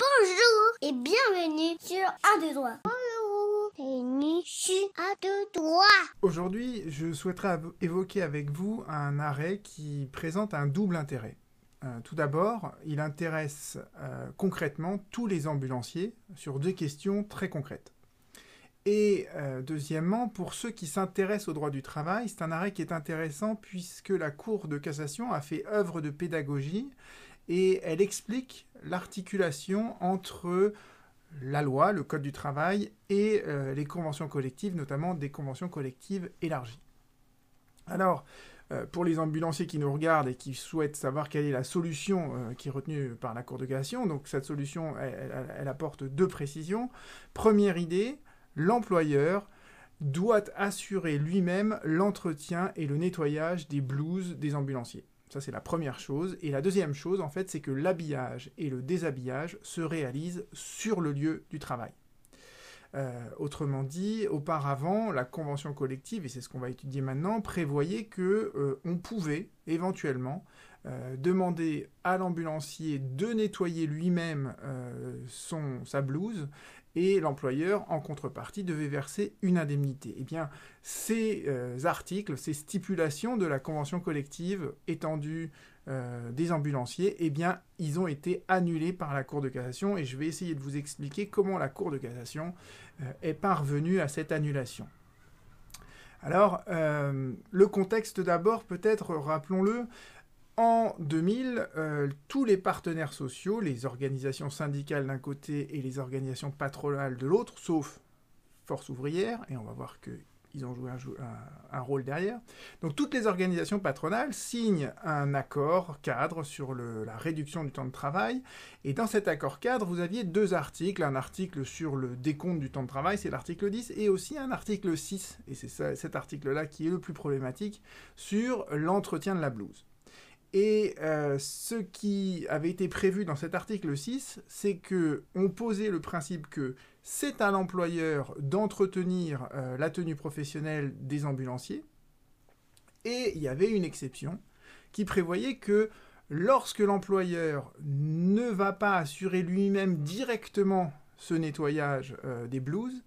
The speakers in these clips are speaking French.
Bonjour et bienvenue sur A de droit. Bonjour, bienvenue sur A de droit. Aujourd'hui, je souhaiterais évoquer avec vous un arrêt qui présente un double intérêt. Euh, tout d'abord, il intéresse euh, concrètement tous les ambulanciers sur deux questions très concrètes. Et euh, deuxièmement, pour ceux qui s'intéressent au droit du travail, c'est un arrêt qui est intéressant puisque la Cour de cassation a fait œuvre de pédagogie et elle explique l'articulation entre la loi, le Code du travail et euh, les conventions collectives, notamment des conventions collectives élargies. Alors, euh, pour les ambulanciers qui nous regardent et qui souhaitent savoir quelle est la solution qui est retenue par la Cour de cassation, donc cette solution, elle apporte deux précisions. Première idée, l'employeur doit assurer lui-même l'entretien et le nettoyage des blouses des ambulanciers. Ça, c'est la première chose. Et la deuxième chose, en fait, c'est que l'habillage et le déshabillage se réalisent sur le lieu du travail. Euh, autrement dit, auparavant, la convention collective, et c'est ce qu'on va étudier maintenant, prévoyait que euh, on pouvait éventuellement euh, demander à l'ambulancier de nettoyer lui-même son sa blouse et l'employeur, en contrepartie, devait verser une indemnité. Eh bien, ces euh, articles, ces stipulations de la convention collective étendue euh, des ambulanciers, eh bien, ils ont été annulés par la Cour de cassation, et je vais essayer de vous expliquer comment la Cour de cassation euh, est parvenue à cette annulation. Alors, le contexte d'abord, peut-être, rappelons-le, en 2000, euh, tous les partenaires sociaux, les organisations syndicales d'un côté et les organisations patronales de l'autre, sauf Force ouvrière, et on va voir qu'ils ont joué un, rôle derrière. Donc toutes les organisations patronales signent un accord cadre sur la réduction du temps de travail. Et dans cet accord cadre, vous aviez deux articles. Un article sur le décompte du temps de travail, c'est l'article 10, et aussi un article 6, et c'est cet article-là qui est le plus problématique, sur l'entretien de la blouse. Et euh, ce qui avait été prévu dans cet article 6, c'est que on posait le principe que c'est à l'employeur d'entretenir euh, la tenue professionnelle des ambulanciers. Et il y avait une exception qui prévoyait que lorsque l'employeur ne va pas assurer lui-même directement ce nettoyage euh, des blouses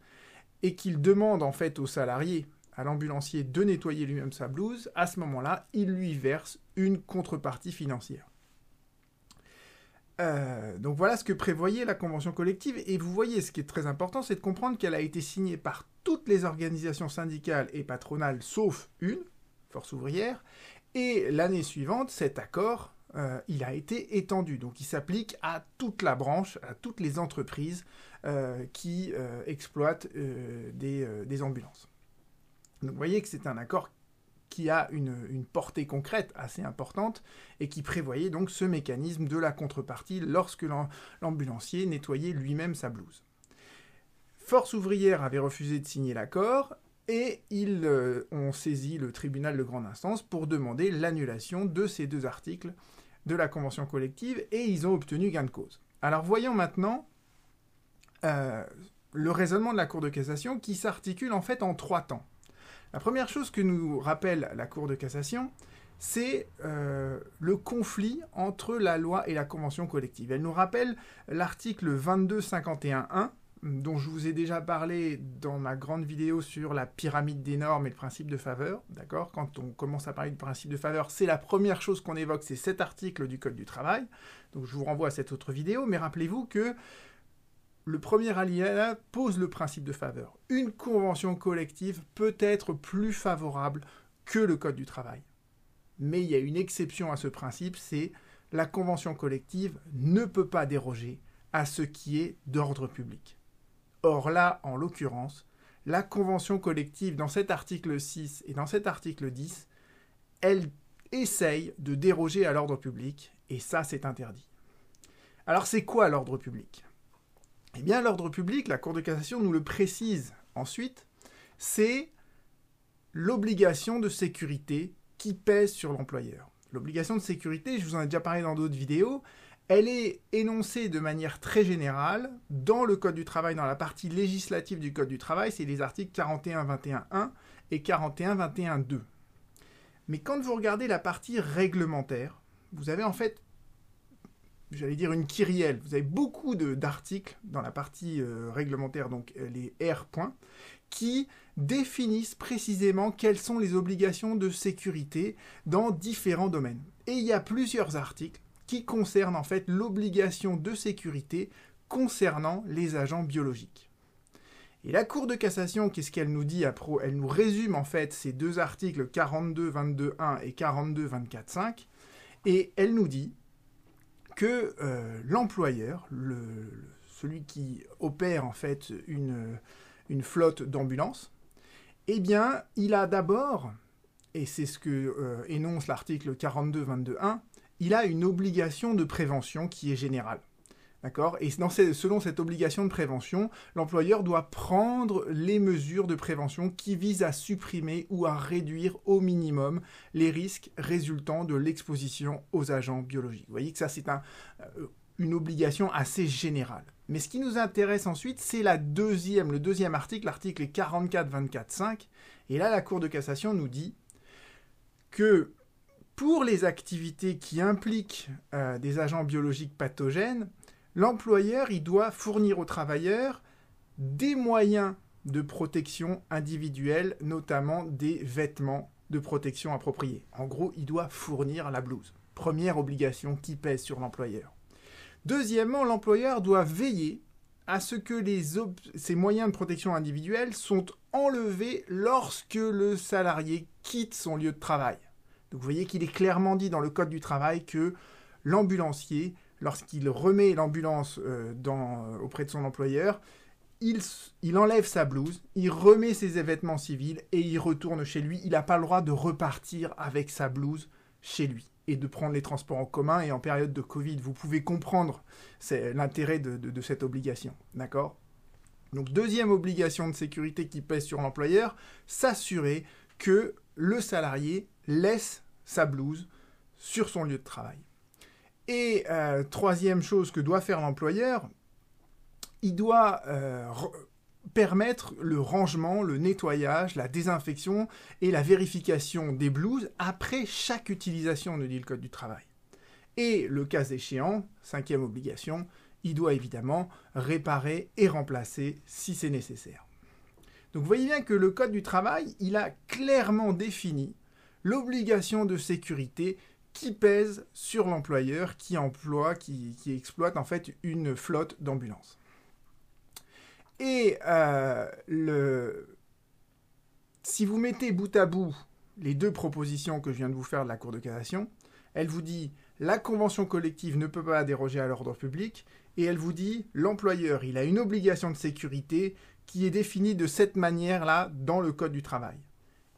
et qu'il demande en fait aux salariés à l'ambulancier de nettoyer lui-même sa blouse, à ce moment-là, il lui verse une contrepartie financière. Euh, donc voilà ce que prévoyait la convention collective. Et vous voyez, ce qui est très important, c'est de comprendre qu'elle a été signée par toutes les organisations syndicales et patronales, sauf une, Force ouvrière. Et l'année suivante, cet accord, euh, il a été étendu. Donc il s'applique à toute la branche, à toutes les entreprises euh, qui exploitent des ambulances. Donc vous voyez que c'est un accord qui a une, portée concrète assez importante et qui prévoyait donc ce mécanisme de la contrepartie lorsque l'ambulancier nettoyait lui-même sa blouse. Force ouvrière avait refusé de signer l'accord et ils euh, ont saisi le tribunal de grande instance pour demander l'annulation de ces deux articles de la convention collective et ils ont obtenu gain de cause. Alors voyons maintenant euh, le raisonnement de la Cour de cassation qui s'articule en fait en trois temps. La première chose que nous rappelle la Cour de cassation, c'est euh, le conflit entre la loi et la convention collective. Elle nous rappelle l'article 2251.1, dont je vous ai déjà parlé dans ma grande vidéo sur la pyramide des normes et le principe de faveur. D'accord? Quand on commence à parler du principe de faveur, c'est la première chose qu'on évoque, c'est cet article du Code du travail. Donc je vous renvoie à cette autre vidéo, mais rappelez-vous que le premier alinéa pose le principe de faveur. Une convention collective peut être plus favorable que le Code du travail. Mais il y a une exception à ce principe, c'est la convention collective ne peut pas déroger à ce qui est d'ordre public. Or là, en l'occurrence, la convention collective dans cet article 6 et dans cet article 10, elle essaye de déroger à l'ordre public, et ça c'est interdit. Alors c'est quoi l'ordre public? Eh bien, l'ordre public, la Cour de cassation nous le précise ensuite, c'est l'obligation de sécurité qui pèse sur l'employeur. L'obligation de sécurité, je vous en ai déjà parlé dans d'autres vidéos, elle est énoncée de manière très générale dans le Code du travail, dans la partie législative du Code du travail, c'est les articles 41.21.1 et 41.21.2. Mais quand vous regardez la partie réglementaire, vous avez en fait j'allais dire une kyrielle. Vous avez beaucoup d'articles dans la partie euh, réglementaire, donc euh, les R points, qui définissent précisément quelles sont les obligations de sécurité dans différents domaines. Et il y a plusieurs articles qui concernent en fait l'obligation de sécurité concernant les agents biologiques. Et la Cour de cassation, qu'est-ce qu'elle nous dit Elle nous résume en fait ces deux articles 42.22.1 et 42.24.5, et elle nous dit que euh, l'employeur, celui qui opère en fait une, flotte d'ambulances, eh bien, il a d'abord, et c'est ce que euh, énonce l'article 42.22.1, il a une obligation de prévention qui est générale. D'accord Et selon cette obligation de prévention, l'employeur doit prendre les mesures de prévention qui visent à supprimer ou à réduire au minimum les risques résultant de l'exposition aux agents biologiques. Vous voyez que ça, c'est euh, une obligation assez générale. Mais ce qui nous intéresse ensuite, c'est le deuxième article, l'article 44.24.5. Et là, la Cour de cassation nous dit que pour les activités qui impliquent euh, des agents biologiques pathogènes, l'employeur il doit fournir aux travailleurs des moyens de protection individuelle, notamment des vêtements de protection appropriés. En gros, il doit fournir la blouse. Première obligation qui pèse sur l'employeur. Deuxièmement, l'employeur doit veiller à ce que ces moyens de protection individuelle sont enlevés lorsque le salarié quitte son lieu de travail. Donc vous voyez qu'il est clairement dit dans le Code du travail que l'ambulancier lorsqu'il remet l'ambulance euh, euh, auprès de son employeur, il, enlève sa blouse, il remet ses vêtements civils et il retourne chez lui. Il n'a pas le droit de repartir avec sa blouse chez lui et de prendre les transports en commun. Et en période de Covid, vous pouvez comprendre l'intérêt de, cette obligation. D'accord? Donc, deuxième obligation de sécurité qui pèse sur l'employeur, s'assurer que le salarié laisse sa blouse sur son lieu de travail. Et euh, troisième chose que doit faire l'employeur, il doit euh, permettre le rangement, le nettoyage, la désinfection et la vérification des blouses après chaque utilisation, nous dit le Code du travail. Et le cas échéant, cinquième obligation, il doit évidemment réparer et remplacer si c'est nécessaire. Donc vous voyez bien que le Code du travail, il a clairement défini l'obligation de sécurité qui pèse sur l'employeur qui emploie, qui, exploite en fait une flotte d'ambulances. Et euh, si vous mettez bout à bout les deux propositions que je viens de vous faire de la Cour de cassation, elle vous dit la convention collective ne peut pas déroger à l'ordre public, et elle vous dit l'employeur il a une obligation de sécurité qui est définie de cette manière-là dans le Code du travail.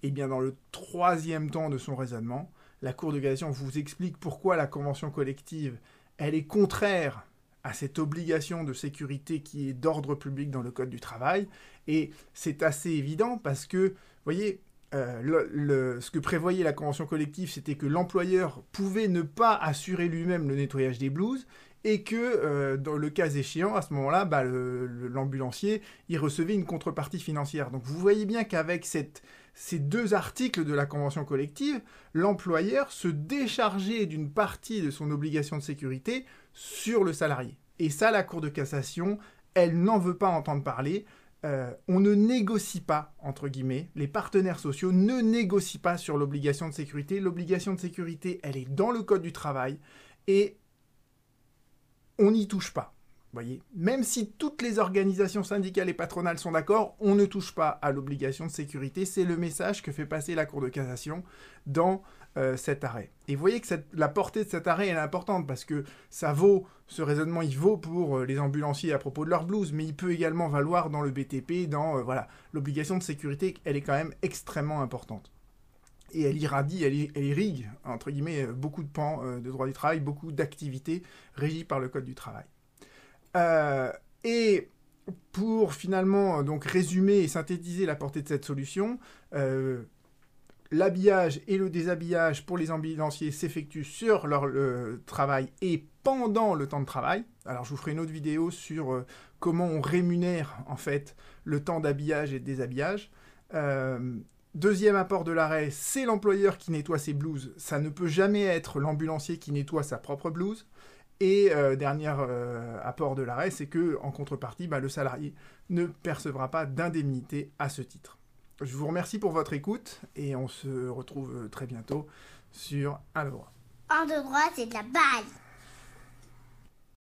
Et bien dans le troisième temps de son raisonnement, la Cour de cassation vous explique pourquoi la convention collective, elle est contraire à cette obligation de sécurité qui est d'ordre public dans le Code du travail. Et c'est assez évident parce que, vous voyez, euh, ce que prévoyait la convention collective, c'était que l'employeur pouvait ne pas assurer lui-même le nettoyage des blouses et que, euh, dans le cas échéant, à ce moment-là, bah, l'ambulancier, il recevait une contrepartie financière. Donc vous voyez bien qu'avec cette, ces deux articles de la convention collective, l'employeur se déchargeait d'une partie de son obligation de sécurité sur le salarié. Et ça, la Cour de cassation, elle n'en veut pas entendre parler. Euh, on ne négocie pas, entre guillemets, les partenaires sociaux ne négocient pas sur l'obligation de sécurité. L'obligation de sécurité, elle est dans le Code du travail et on n'y touche pas voyez Même si toutes les organisations syndicales et patronales sont d'accord, on ne touche pas à l'obligation de sécurité. C'est le message que fait passer la Cour de cassation dans euh, cet arrêt. Et vous voyez que la portée de cet arrêt est importante parce que ça vaut, ce raisonnement il vaut pour euh, les ambulanciers à propos de leur blouse, mais il peut également valoir dans le BTP, dans euh, voilà, l'obligation de sécurité, elle est quand même extrêmement importante. Et elle irradie, elle, elle irrigue, entre guillemets, beaucoup de pans de droit du travail, beaucoup d'activités régies par le Code du travail. Euh, et pour finalement donc résumer et synthétiser la portée de cette solution, euh, l'habillage et le déshabillage pour les ambulanciers s'effectuent sur leur travail et pendant le temps de travail. Alors je vous ferai une autre vidéo sur euh, comment on rémunère en fait le temps d'habillage et de déshabillage. deuxième apport de l'arrêt, c'est l'employeur qui nettoie ses blouses. Ça ne peut jamais être l'ambulancier qui nettoie sa propre blouse. Et euh, dernier euh, apport de l'arrêt, c'est que en contrepartie, bah, le salarié ne percevra pas d'indemnité à ce titre. Je vous remercie pour votre écoute et on se retrouve très bientôt sur Un de droit. Un de droit, c'est de la base.